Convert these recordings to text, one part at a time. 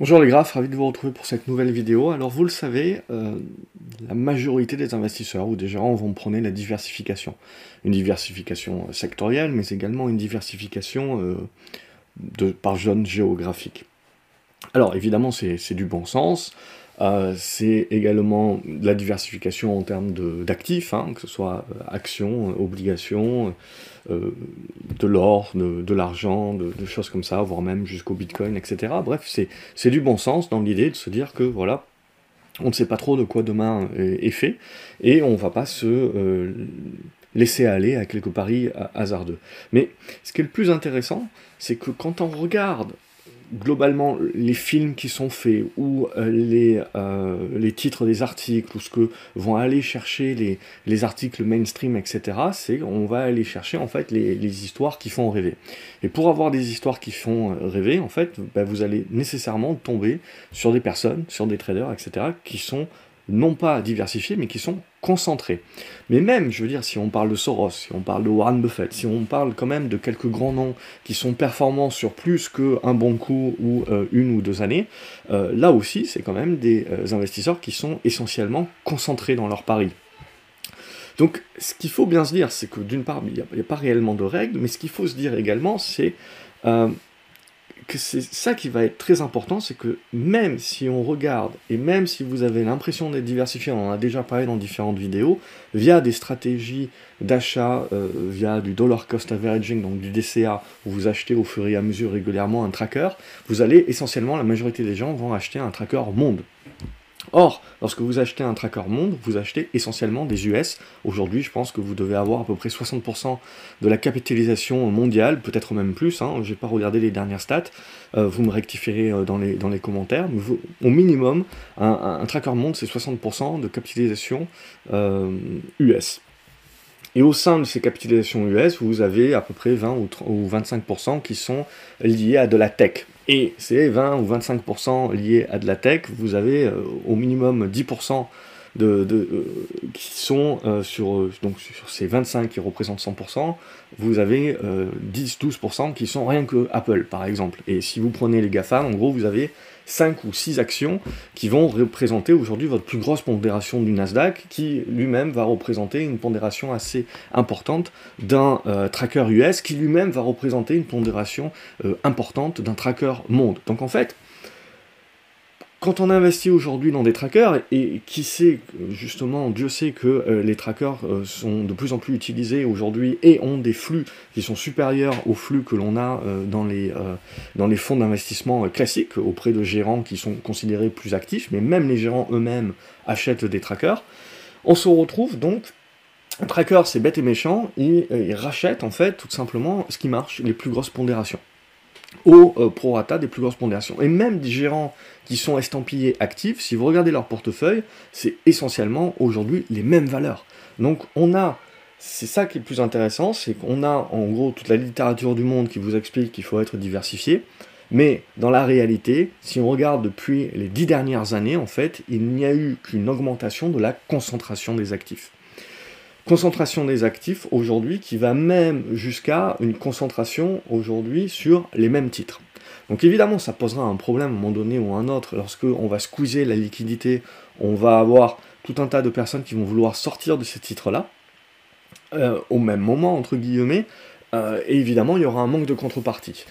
Bonjour les graphes, ravi de vous retrouver pour cette nouvelle vidéo. Alors vous le savez, euh, la majorité des investisseurs ou des gérants vont prôner la diversification. Une diversification euh, sectorielle, mais également une diversification euh, par zone géographique. Alors évidemment c'est du bon sens, c'est également la diversification en termes d'actifs, hein, que ce soit actions, obligations, euh, de l'or, de, l'argent, de, choses comme ça, voire même jusqu'au bitcoin, etc. Bref, c'est du bon sens dans l'idée de se dire que voilà, on ne sait pas trop de quoi demain est, fait, et on ne va pas se laisser aller à quelques paris hasardeux. Mais ce qui est le plus intéressant, c'est que quand on regarde globalement, les films qui sont faits, ou euh, les, euh, les titres des articles, ou ce que vont aller chercher les, les articles mainstream, etc., c'est on va aller chercher en fait les, les, histoires qui font rêver. Et pour avoir des histoires qui font euh, rêver, en fait, bah, vous allez nécessairement tomber sur des personnes, sur des traders, etc., qui sont non pas diversifiés, mais qui sont concentrés. Mais même, je veux dire, si on parle de Soros, si on parle de Warren Buffett, si on parle quand même de quelques grands noms qui sont performants sur plus qu'un bon coup ou euh, une ou deux années, euh, là aussi, c'est quand même des euh, investisseurs qui sont essentiellement concentrés dans leur pari. Donc, ce qu'il faut bien se dire, c'est que d'une part, il n'y a, pas réellement de règles, mais ce qu'il faut se dire également, c'est c'est ça qui va être très important, c'est que même si on regarde, et même si vous avez l'impression d'être diversifié, on en a déjà parlé dans différentes vidéos, via des stratégies d'achat, euh, via du dollar cost averaging, donc du DCA, où vous achetez au fur et à mesure régulièrement un tracker, vous allez essentiellement, la majorité des gens vont acheter un tracker monde. Or, lorsque vous achetez un tracker monde, vous achetez essentiellement des US. Aujourd'hui, je pense que vous devez avoir à peu près 60% de la capitalisation mondiale, peut-être même plus. Hein, je n'ai pas regardé les dernières stats. Euh, vous me rectifierez euh, dans, les, commentaires. Au minimum, un, tracker monde, c'est 60% de capitalisation US. Euh, et au sein de ces capitalisations US, vous avez à peu près 20 ou 25% qui sont liés à de la tech. Et ces 20 ou 25% liés à de la tech, vous avez euh, au minimum 10% de, euh, qui sont euh, sur, sur ces 25 qui représentent 100%, vous avez 10-12% qui sont rien que Apple par exemple. Et si vous prenez les GAFA, en gros vous avez 5 ou 6 actions qui vont représenter aujourd'hui votre plus grosse pondération du Nasdaq, qui lui-même va représenter une pondération assez importante d'un euh, tracker US, qui lui-même va représenter une pondération euh, importante d'un tracker monde. Donc en fait, quand on investit aujourd'hui dans des trackers, et qui sait, justement, Dieu sait que euh, les trackers euh, sont de plus en plus utilisés aujourd'hui et ont des flux qui sont supérieurs aux flux que l'on a euh, dans, les, fonds d'investissement classiques auprès de gérants qui sont considérés plus actifs, mais même les gérants eux-mêmes achètent des trackers, on se retrouve donc un tracker, c'est bête et méchant, il, il, rachète en fait tout simplement ce qui marche, les plus grosses pondérations au prorata des plus grosses pondérations. Et même des gérants qui sont estampillés actifs, si vous regardez leur portefeuille, c'est essentiellement aujourd'hui les mêmes valeurs. Donc on a, c'est ça qui est le plus intéressant, c'est qu'on a en gros toute la littérature du monde qui vous explique qu'il faut être diversifié, mais dans la réalité, si on regarde depuis les dix dernières années, en fait, il n'y a eu qu'une augmentation de la concentration des actifs concentration des actifs aujourd'hui qui va même jusqu'à une concentration aujourd'hui sur les mêmes titres. Donc évidemment, ça posera un problème à un moment donné ou un autre lorsque on va squeezer la liquidité, on va avoir tout un tas de personnes qui vont vouloir sortir de ces titres-là euh, au même moment entre guillemets, euh, et évidemment il y aura un manque de contrepartie.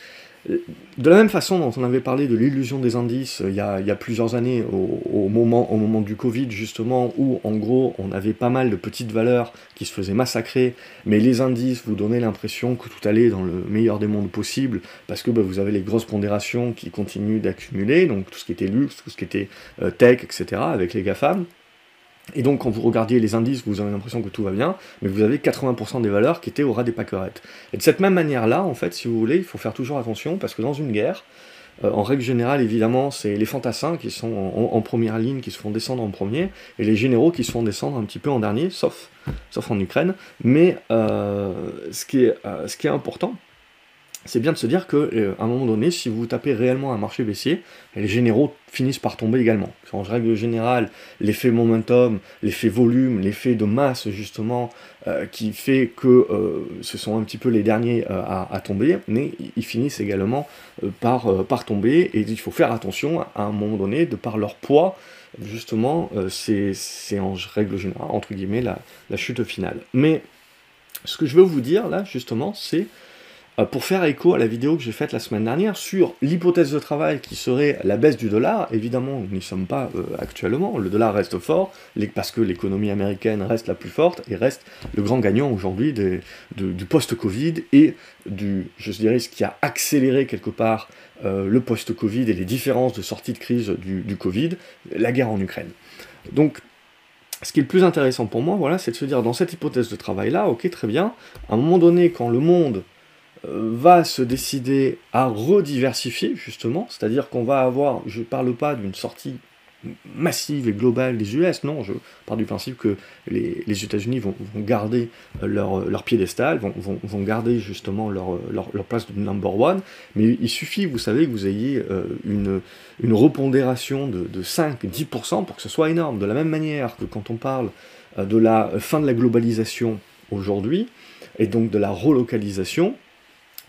De la même façon dont on avait parlé de l'illusion des indices euh, il y, a, plusieurs années, au, moment, du Covid justement, où en gros on avait pas mal de petites valeurs qui se faisaient massacrer, mais les indices vous donnaient l'impression que tout allait dans le meilleur des mondes possible, parce que bah, vous avez les grosses pondérations qui continuent d'accumuler, donc tout ce qui était luxe, tout ce qui était euh, tech, etc., avec les GAFAM, et donc, quand vous regardiez les indices, vous avez l'impression que tout va bien, mais vous avez 80% des valeurs qui étaient au ras des pâquerettes. Et de cette même manière-là, en fait, si vous voulez, il faut faire toujours attention, parce que dans une guerre, euh, en règle générale, évidemment, c'est les fantassins qui sont en, première ligne, qui se font descendre en premier, et les généraux qui se font descendre un petit peu en dernier, sauf, sauf en Ukraine. Mais euh, ce, qui est, euh, ce qui est important, c'est bien de se dire qu'à euh, un moment donné, si vous tapez réellement un marché baissier, les généraux finissent par tomber également. En règle générale, l'effet momentum, l'effet volume, l'effet de masse justement, euh, qui fait que euh, ce sont un petit peu les derniers à, tomber, mais ils finissent également par, par tomber, et il faut faire attention à un moment donné, de par leur poids, justement, c'est en règle générale, entre guillemets, la, la chute finale. Mais ce que je veux vous dire là, justement, c'est pour faire écho à la vidéo que j'ai faite la semaine dernière sur l'hypothèse de travail qui serait la baisse du dollar, évidemment nous n'y sommes pas euh, actuellement, le dollar reste fort, parce que l'économie américaine reste la plus forte et reste le grand gagnant aujourd'hui du post-Covid et du, je dirais, ce qui a accéléré quelque part euh, le post-Covid et les différences de sortie de crise du, du Covid, la guerre en Ukraine. Donc ce qui est le plus intéressant pour moi, voilà, c'est de se dire, dans cette hypothèse de travail-là, ok, très bien, à un moment donné, quand le monde euh, va se décider à rediversifier, justement, c'est-à-dire qu'on va avoir, je ne parle pas d'une sortie massive et globale des US, non, je pars du principe que les, États-Unis vont, garder leur, leur piédestal, vont, vont, garder justement leur, leur, place de number one, mais il suffit, vous savez, que vous ayez euh, une, une repondération de, de 5-10% pour que ce soit énorme. De la même manière que quand on parle euh, de la fin de la globalisation aujourd'hui, et donc de la relocalisation,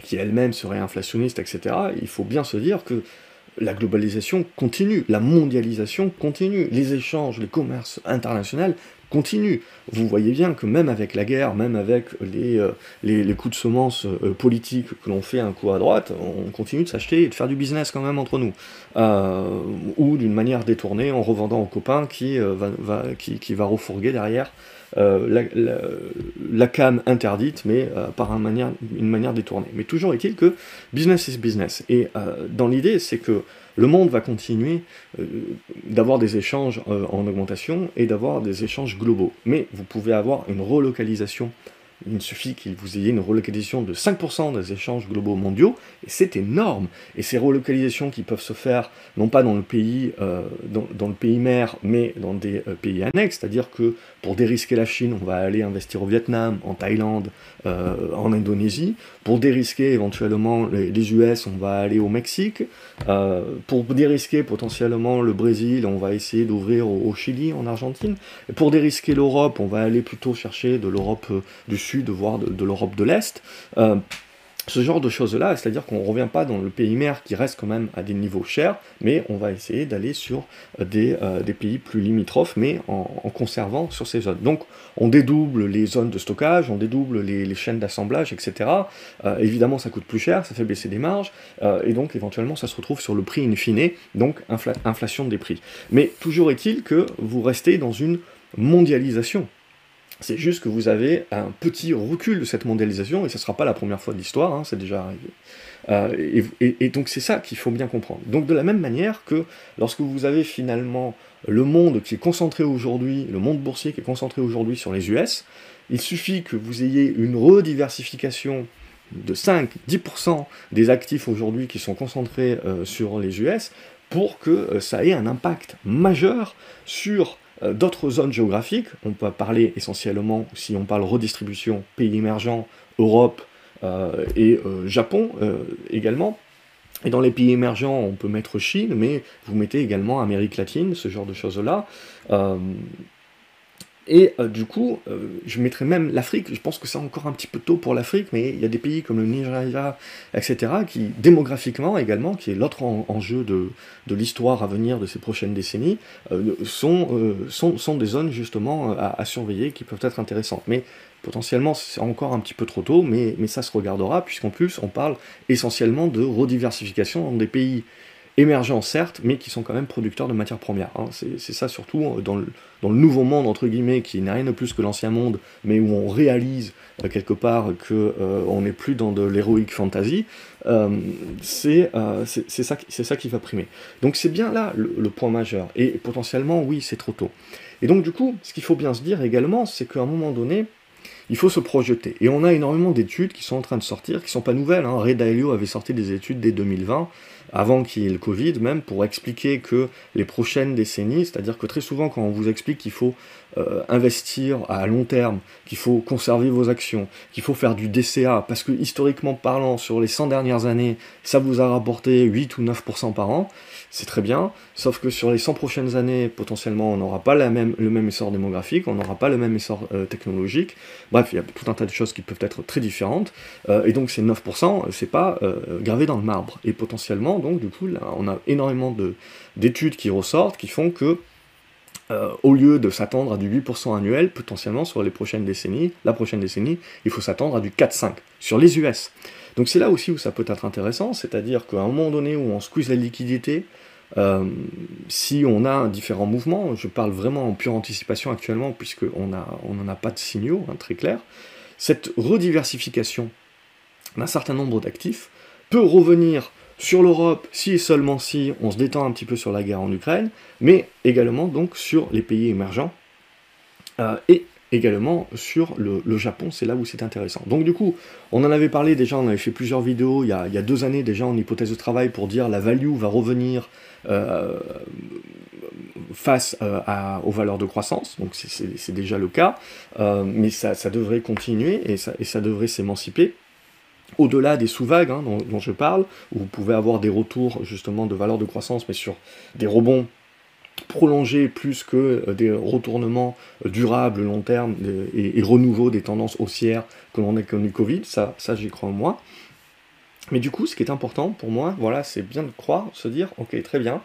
qui elle-même serait inflationniste, etc., il faut bien se dire que la globalisation continue, la mondialisation continue, les échanges, les commerces internationaux continuent. Vous voyez bien que même avec la guerre, même avec les, euh, les, coups de semence euh, politiques que l'on fait un coup à droite, on continue de s'acheter et de faire du business quand même entre nous. Euh, ou d'une manière détournée en revendant aux copains qui, va, va, qui, qui va refourguer derrière euh, la, cam interdite, mais euh, par une manière, détournée. Mais toujours est-il que business is business. Et euh, dans l'idée, c'est que le monde va continuer d'avoir des échanges en augmentation et d'avoir des échanges globaux. Mais vous pouvez avoir une relocalisation il suffit qu'il vous ayez une relocalisation de 5% des échanges globaux mondiaux, c'est énorme. Et ces relocalisations qui peuvent se faire, non pas dans le pays, euh, dans, le pays mère, mais dans des pays annexes, c'est-à-dire que pour dérisquer la Chine, on va aller investir au Vietnam, en Thaïlande, euh, en Indonésie. Pour dérisquer éventuellement les, US, on va aller au Mexique. pour dérisquer potentiellement le Brésil, on va essayer d'ouvrir au, Chili, en Argentine. Pour dérisquer l'Europe, on va aller plutôt chercher de l'Europe du Sud de voir de, l'Europe de l'Est. Euh, ce genre de choses-là, c'est-à-dire qu'on ne revient pas dans le pays mère qui reste quand même à des niveaux chers, mais on va essayer d'aller sur des, euh, des, pays plus limitrophes, mais en, conservant sur ces zones. Donc on dédouble les zones de stockage, on dédouble les, chaînes d'assemblage, etc. Euh, évidemment ça coûte plus cher, ça fait baisser des marges, et donc éventuellement ça se retrouve sur le prix in fine, donc inflation des prix. Mais toujours est-il que vous restez dans une mondialisation c'est juste que vous avez un petit recul de cette mondialisation, et ce ne sera pas la première fois de l'histoire, hein, c'est déjà arrivé. Euh, et, donc c'est ça qu'il faut bien comprendre. Donc de la même manière que lorsque vous avez finalement le monde qui est concentré aujourd'hui, le monde boursier qui est concentré aujourd'hui sur les US, il suffit que vous ayez une rediversification de 5-10% des actifs aujourd'hui qui sont concentrés euh, sur les US pour que euh, ça ait un impact majeur sur d'autres zones géographiques, on peut parler essentiellement, si on parle redistribution, pays émergents, Europe euh, et euh, Japon également. Et dans les pays émergents, on peut mettre Chine, mais vous mettez également Amérique latine, ce genre de choses-là. Et euh, du coup, euh, je mettrais même l'Afrique, je pense que c'est encore un petit peu tôt pour l'Afrique, mais il y a des pays comme le Nigeria, etc., qui démographiquement également, qui est l'autre enjeu de, de l'histoire à venir de ces prochaines décennies, euh, sont, sont, sont, des zones justement à, surveiller qui peuvent être intéressantes. Mais potentiellement c'est encore un petit peu trop tôt, mais, mais ça se regardera, puisqu'en plus on parle essentiellement de rediversification dans des pays émergents certes, mais qui sont quand même producteurs de matières premières. Hein. C'est ça surtout euh, dans le, nouveau monde, entre guillemets, qui n'est rien de plus que l'ancien monde, mais où on réalise euh, quelque part qu'on euh, n'est plus dans de l'héroïque fantasy, c'est ça, qui va primer. Donc c'est bien là le, point majeur, et potentiellement, oui, c'est trop tôt. Et donc du coup, ce qu'il faut bien se dire également, c'est qu'à un moment donné, il faut se projeter. Et on a énormément d'études qui sont en train de sortir, qui sont pas nouvelles. Hein. Ray Dalio avait sorti des études dès 2020, avant qu'il y ait le Covid même, pour expliquer que les prochaines décennies, c'est-à-dire que très souvent quand on vous explique qu'il faut euh, investir à long terme, qu'il faut conserver vos actions, qu'il faut faire du DCA, parce que historiquement parlant, sur les 100 dernières années, ça vous a rapporté 8 ou 9% par an, c'est très bien, sauf que sur les 100 prochaines années, potentiellement, on n'aura pas le même essor démographique, on n'aura pas le même essor euh, technologique, bref, il y a tout un tas de choses qui peuvent être très différentes, euh, et donc ces 9%, c'est pas gravé dans le marbre, et potentiellement, donc du coup, on a énormément d'études qui ressortent, qui font que euh, au lieu de s'attendre à du 8% annuel, potentiellement sur les prochaines décennies, la prochaine décennie, il faut s'attendre à du 4-5 sur les US. Donc c'est là aussi où ça peut être intéressant, c'est-à-dire qu'à un moment donné où on squeeze la liquidité, euh, si on a différents mouvements, je parle vraiment en pure anticipation actuellement, puisqu'on n'en a pas de signaux hein, très clairs, cette rediversification d'un certain nombre d'actifs peut revenir sur l'Europe, si et seulement si on se détend un petit peu sur la guerre en Ukraine, mais également donc sur les pays émergents, euh, et également sur le, Japon, c'est là où c'est intéressant. Donc du coup, on en avait parlé déjà, on avait fait plusieurs vidéos il y a, deux années déjà en hypothèse de travail pour dire la value va revenir euh, face euh, aux valeurs de croissance, donc c'est déjà le cas, mais ça, devrait continuer et ça devrait s'émanciper au-delà des sous-vagues hein, dont, je parle, où vous pouvez avoir des retours justement de valeur de croissance, mais sur des rebonds prolongés plus que euh, des retournements euh, durables, long terme, et, renouveau des tendances haussières que l'on a connu Covid, ça, ça j'y crois moi. Mais du coup, ce qui est important pour moi, voilà, c'est bien de croire, se dire, ok, très bien,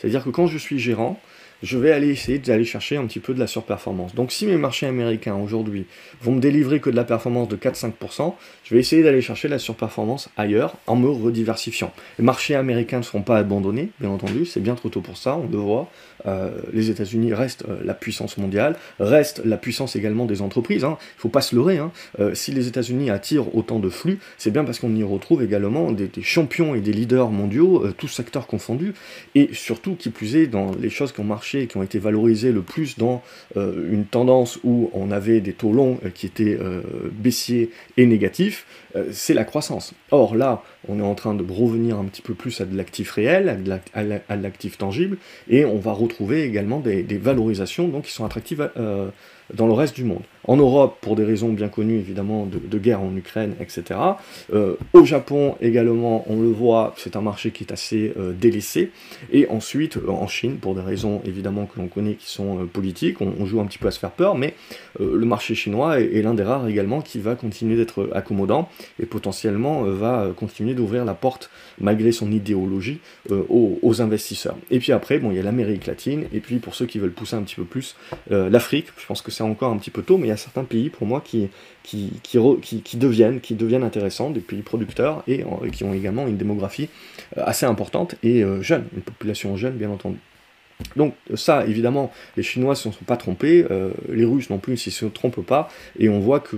c'est-à-dire que quand je suis gérant, je vais aller essayer d'aller chercher un petit peu de la surperformance. Donc si mes marchés américains aujourd'hui vont me délivrer que de la performance de 4-5%, je vais essayer d'aller chercher la surperformance ailleurs en me rediversifiant. Les marchés américains ne seront pas abandonnés, bien entendu, c'est bien trop tôt pour ça, on le voit. Euh, les États-Unis restent euh, la puissance mondiale, restent la puissance également des entreprises. Hein. Il ne faut pas se leurrer. Hein. Euh, si les États-Unis attirent autant de flux, c'est bien parce qu'on y retrouve également des, champions et des leaders mondiaux, tous secteurs confondus, et surtout, qui plus est, dans les choses qui ont marché, qui ont été valorisées le plus dans une tendance où on avait des taux longs qui étaient baissiers et négatifs, c'est la croissance. Or là, on est en train de revenir un petit peu plus à de l'actif réel, à de l'actif tangible, et on va retrouver également des, valorisations donc, qui sont attractives euh, dans le reste du monde. En Europe, pour des raisons bien connues évidemment de, guerre en Ukraine, etc. Euh, au Japon également, on le voit, c'est un marché qui est assez euh, délaissé. Et ensuite, en Chine, pour des raisons évidemment que l'on connaît qui sont politiques, on, joue un petit peu à se faire peur, mais le marché chinois est, l'un des rares également qui va continuer d'être accommodant et potentiellement va continuer d'ouvrir la porte, malgré son idéologie, aux, aux, investisseurs. Et puis après, bon, il y a l'Amérique latine, et puis pour ceux qui veulent pousser un petit peu plus, l'Afrique, je pense que c'est encore un petit peu tôt, mais il y a certains pays pour moi qui, qui, qui, deviennent, qui deviennent intéressants, des pays producteurs et, qui ont également une démographie euh, assez importante et euh, jeune, une population jeune bien entendu. Donc ça, évidemment, les Chinois ne se sont pas trompés, euh, les Russes non plus ne se trompent pas, et on voit que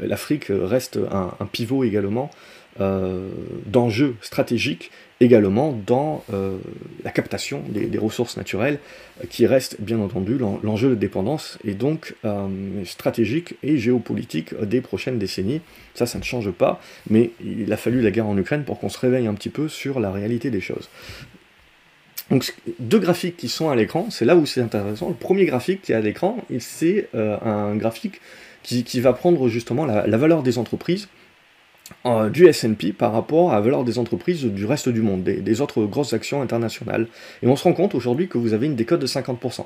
l'Afrique reste un, pivot également d'enjeux stratégiques également dans euh, la captation des, ressources naturelles, euh, qui reste bien entendu l'enjeu de dépendance et donc euh, stratégique et géopolitique des prochaines décennies. Ça, ça ne change pas, mais il a fallu la guerre en Ukraine pour qu'on se réveille un petit peu sur la réalité des choses. Donc deux graphiques qui sont à l'écran, c'est là où c'est intéressant. Le premier graphique qui est à l'écran, c'est un graphique qui, va prendre justement la valeur des entreprises euh, du S&P par rapport à la valeur des entreprises du reste du monde, des, autres grosses actions internationales. Et on se rend compte aujourd'hui que vous avez une décote de 50%.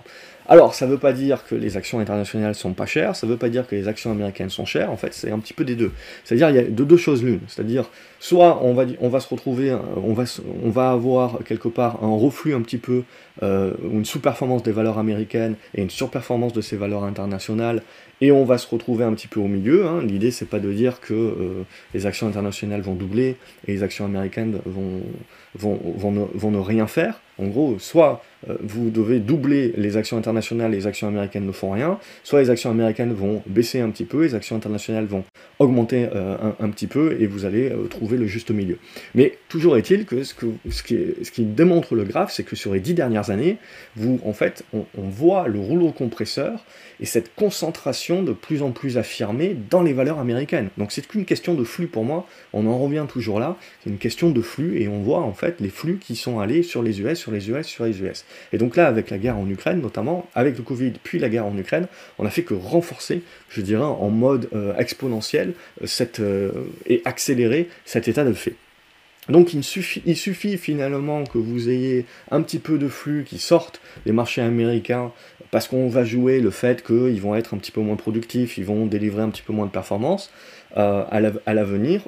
Alors, ça ne veut pas dire que les actions internationales sont pas chères, ça ne veut pas dire que les actions américaines sont chères, en fait, c'est un petit peu des deux. C'est-à-dire, il y a de deux choses l'une. C'est-à-dire, soit on va, on va se retrouver, on va, on va avoir quelque part un reflux un petit peu, euh, une sous-performance des valeurs américaines et une surperformance de ces valeurs internationales, et on va se retrouver un petit peu au milieu. Hein. L'idée, c'est pas de dire que euh, les actions internationales vont doubler et les actions américaines vont, vont, vont, ne, rien faire. En gros, soit euh, vous devez doubler les actions internationales, les actions américaines ne font rien, soit les actions américaines vont baisser un petit peu, les actions internationales vont augmenter euh, un, petit peu, et vous allez trouver le juste milieu. Mais toujours est-il que ce qui démontre le graphe, c'est que sur les dix dernières années, vous, en fait, on, on voit le rouleau compresseur et cette concentration de plus en plus affirmée dans les valeurs américaines. Donc c'est qu'une question de flux pour moi, on en revient toujours là, c'est une question de flux et on voit en fait les flux qui sont allés sur les US, sur les US, sur les US. Et donc là, avec la guerre en Ukraine notamment, avec le Covid puis la guerre en Ukraine, on n'a fait que renforcer, je dirais, en mode euh, exponentiel euh, cette, euh, et accélérer cet état de fait. Donc il suffit, il suffit, finalement que vous ayez un petit peu de flux qui sortent des marchés américains parce qu'on va jouer le fait qu'ils vont être un petit peu moins productifs, ils vont délivrer un petit peu moins de performance à l'avenir,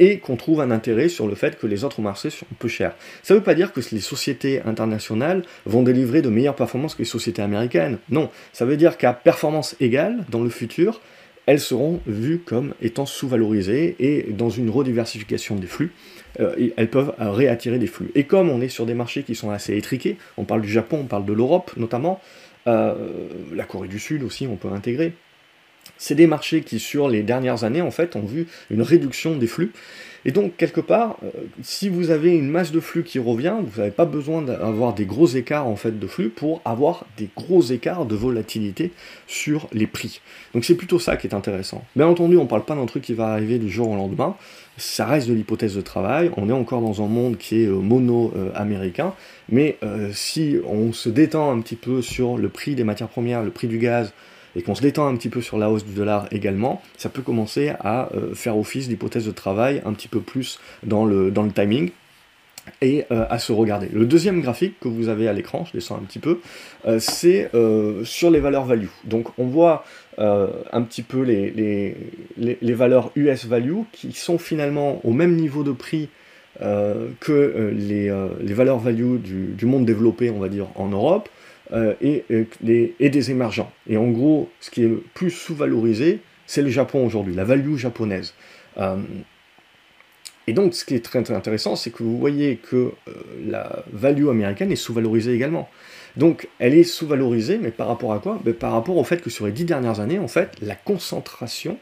et qu'on trouve un intérêt sur le fait que les autres marchés sont peu chers. Ça ne veut pas dire que les sociétés internationales vont délivrer de meilleures performances que les sociétés américaines. Non, ça veut dire qu'à performance égale, dans le futur, elles seront vues comme étant sous-valorisées et dans une rediversification des flux, euh, elles peuvent réattirer des flux. Et comme on est sur des marchés qui sont assez étriqués, on parle du Japon, on parle de l'Europe notamment, euh, la Corée du Sud aussi, on peut intégrer. C'est des marchés qui, sur les dernières années, en fait, ont vu une réduction des flux. Et donc, quelque part, euh, si vous avez une masse de flux qui revient, vous n'avez pas besoin d'avoir des gros écarts en fait de flux pour avoir des gros écarts de volatilité sur les prix. Donc c'est plutôt ça qui est intéressant. Bien entendu, on ne parle pas d'un truc qui va arriver du jour au lendemain. Ça reste de l'hypothèse de travail. On est encore dans un monde qui est euh, mono-américain. Mais euh, si on se détend un petit peu sur le prix des matières premières, le prix du gaz, et qu'on se détend un petit peu sur la hausse du dollar également, ça peut commencer à euh, faire office d'hypothèse de travail un petit peu plus dans le, timing et euh, à se regarder. Le deuxième graphique que vous avez à l'écran, je descends un petit peu, euh, c'est sur les valeurs value. Donc on voit un petit peu les, valeurs US value qui sont finalement au même niveau de prix que les, valeurs value du, monde développé, on va dire, en Europe, euh, et, et, des émergents. Et en gros, ce qui est le plus sous-valorisé, c'est le Japon aujourd'hui, la value japonaise. Euh, et donc, ce qui est très, intéressant, c'est que vous voyez que euh, la value américaine est sous-valorisée également. Donc, elle est sous-valorisée, mais par rapport à quoi? Ben, Par rapport au fait que sur les dix dernières années, en fait, la concentration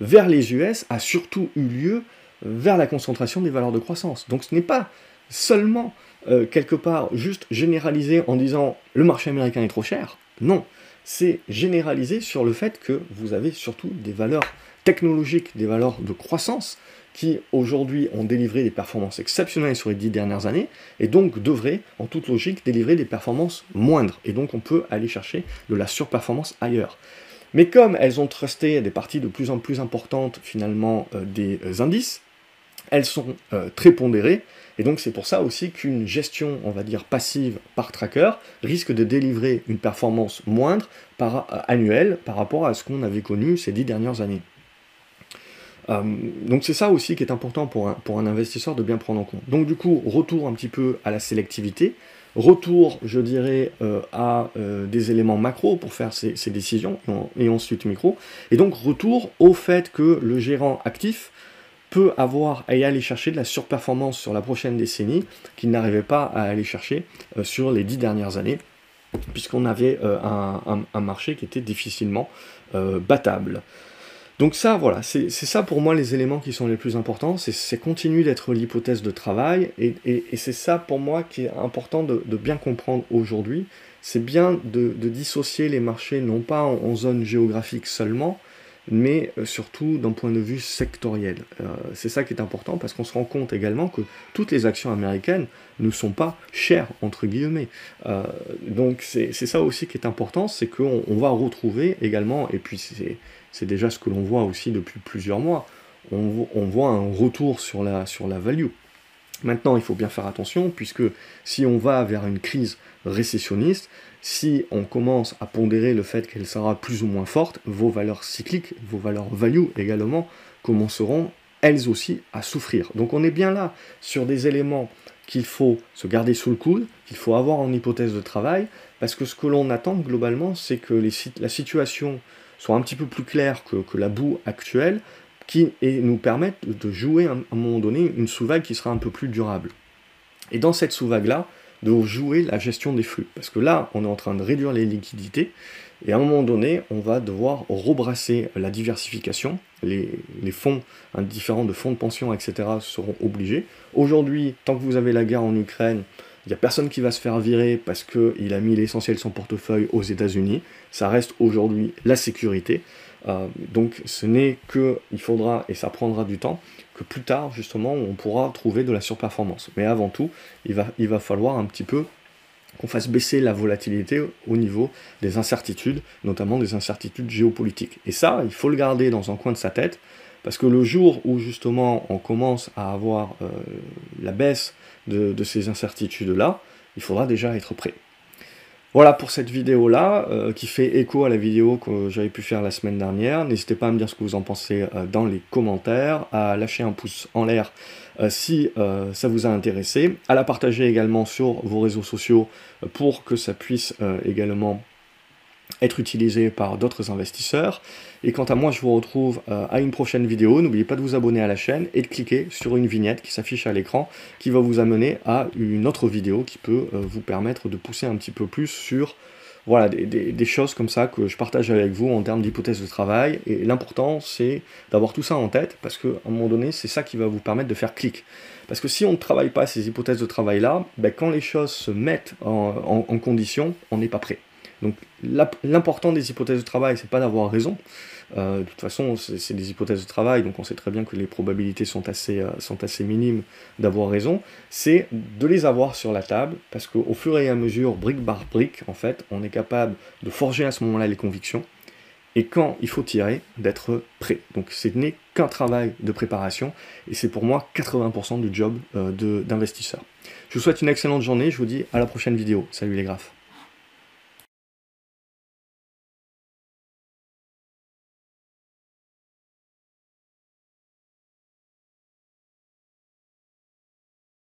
vers les US a surtout eu lieu vers la concentration des valeurs de croissance. Donc, ce n'est pas seulement euh, quelque part juste généraliser en disant le marché américain est trop cher. Non, c'est généraliser sur le fait que vous avez surtout des valeurs technologiques, des valeurs de croissance qui aujourd'hui ont délivré des performances exceptionnelles sur les dix dernières années, et donc devraient, en toute logique, délivrer des performances moindres. Et donc on peut aller chercher de la surperformance ailleurs. Mais comme elles ont trusté des parties de plus en plus importantes finalement euh, des euh, indices, elles sont très pondérées, et donc c'est pour ça aussi qu'une gestion, on va dire, passive par tracker risque de délivrer une performance moindre par, euh, annuelle par rapport à ce qu'on avait connu ces dix dernières années. Euh, donc c'est ça aussi qui est important pour un, pour un investisseur de bien prendre en compte. Donc du coup, retour un petit peu à la sélectivité, retour, je dirais, euh, à des éléments macro pour faire ces, ces décisions, et ensuite micro, et donc retour au fait que le gérant actif avoir y aller chercher de la surperformance sur la prochaine décennie qu'il n'arrivait pas à aller chercher euh, sur les dix dernières années, puisqu'on avait euh, un, marché qui était difficilement euh, battable. Donc ça, voilà, c'est ça pour moi les éléments qui sont les plus importants, c'est continuer d'être l'hypothèse de travail, et, c'est ça pour moi qui est important de, bien comprendre aujourd'hui, c'est bien de, dissocier les marchés non pas en zone géographique seulement, mais euh, surtout d'un point de vue sectoriel. Euh, c'est ça qui est important parce qu'on se rend compte également que toutes les actions américaines ne sont pas chères, entre guillemets. Euh, donc c'est ça aussi qui est important, c'est qu'on va retrouver également, et puis c'est déjà ce que l'on voit aussi depuis plusieurs mois, on, on, voit un retour sur la, sur la value. Maintenant, il faut bien faire attention, puisque si on va vers une crise récessionniste, si on commence à pondérer le fait qu'elle sera plus ou moins forte, vos valeurs cycliques, vos valeurs value également, commenceront elles aussi à souffrir. Donc on est bien là sur des éléments qu'il faut se garder sous le coude, qu'il faut avoir en hypothèse de travail, parce que ce que l'on attend globalement, c'est que la situation soit un petit peu plus claire que, la boue actuelle, qui nous permette de jouer à un moment donné une sous-vague qui sera un peu plus durable. Et dans cette sous-vague-là, de jouer la gestion des flux. Parce que là, on est en train de réduire les liquidités, et à un moment donné, on va devoir rebrasser la diversification. Les, fonds hein, différents de fonds de pension, etc., seront obligés. Aujourd'hui, tant que vous avez la guerre en Ukraine, il n'y a personne qui va se faire virer parce qu'il a mis l'essentiel de son portefeuille aux États-Unis. Ça reste aujourd'hui la sécurité. Euh, donc ce n'est que, il faudra, et ça prendra du temps, que plus tard, justement, on pourra trouver de la surperformance. Mais avant tout, il va, falloir un petit peu qu'on fasse baisser la volatilité au niveau des incertitudes, notamment des incertitudes géopolitiques. Et ça, il faut le garder dans un coin de sa tête, parce que le jour où justement on commence à avoir euh, la baisse de, ces incertitudes-là, il faudra déjà être prêt. Voilà pour cette vidéo-là, euh, qui fait écho à la vidéo que j'avais pu faire la semaine dernière. N'hésitez pas à me dire ce que vous en pensez euh, dans les commentaires, à lâcher un pouce en l'air euh, si ça vous a intéressé, à la partager également sur vos réseaux sociaux pour que ça puisse également être utilisé par d'autres investisseurs. Et quant à moi, je vous retrouve euh, à une prochaine vidéo. N'oubliez pas de vous abonner à la chaîne et de cliquer sur une vignette qui s'affiche à l'écran qui va vous amener à une autre vidéo qui peut euh, vous permettre de pousser un petit peu plus sur voilà, des, choses comme ça que je partage avec vous en termes d'hypothèses de travail. Et l'important, c'est d'avoir tout ça en tête parce qu'à un moment donné, c'est ça qui va vous permettre de faire clic. Parce que si on ne travaille pas ces hypothèses de travail-là, ben, quand les choses se mettent en, en condition, on n'est pas prêt. Donc l'important des hypothèses de travail, c'est pas d'avoir raison. Euh, de toute façon, c'est des hypothèses de travail, donc on sait très bien que les probabilités sont assez, euh, sont assez minimes d'avoir raison. C'est de les avoir sur la table, parce qu'au fur et à mesure, brique par brique, en fait, on est capable de forger à ce moment-là les convictions. Et quand il faut tirer, d'être prêt. Donc ce n'est qu'un travail de préparation, et c'est pour moi 80% du job euh, d'investisseur. Je vous souhaite une excellente journée, je vous dis à la prochaine vidéo. Salut les graphes.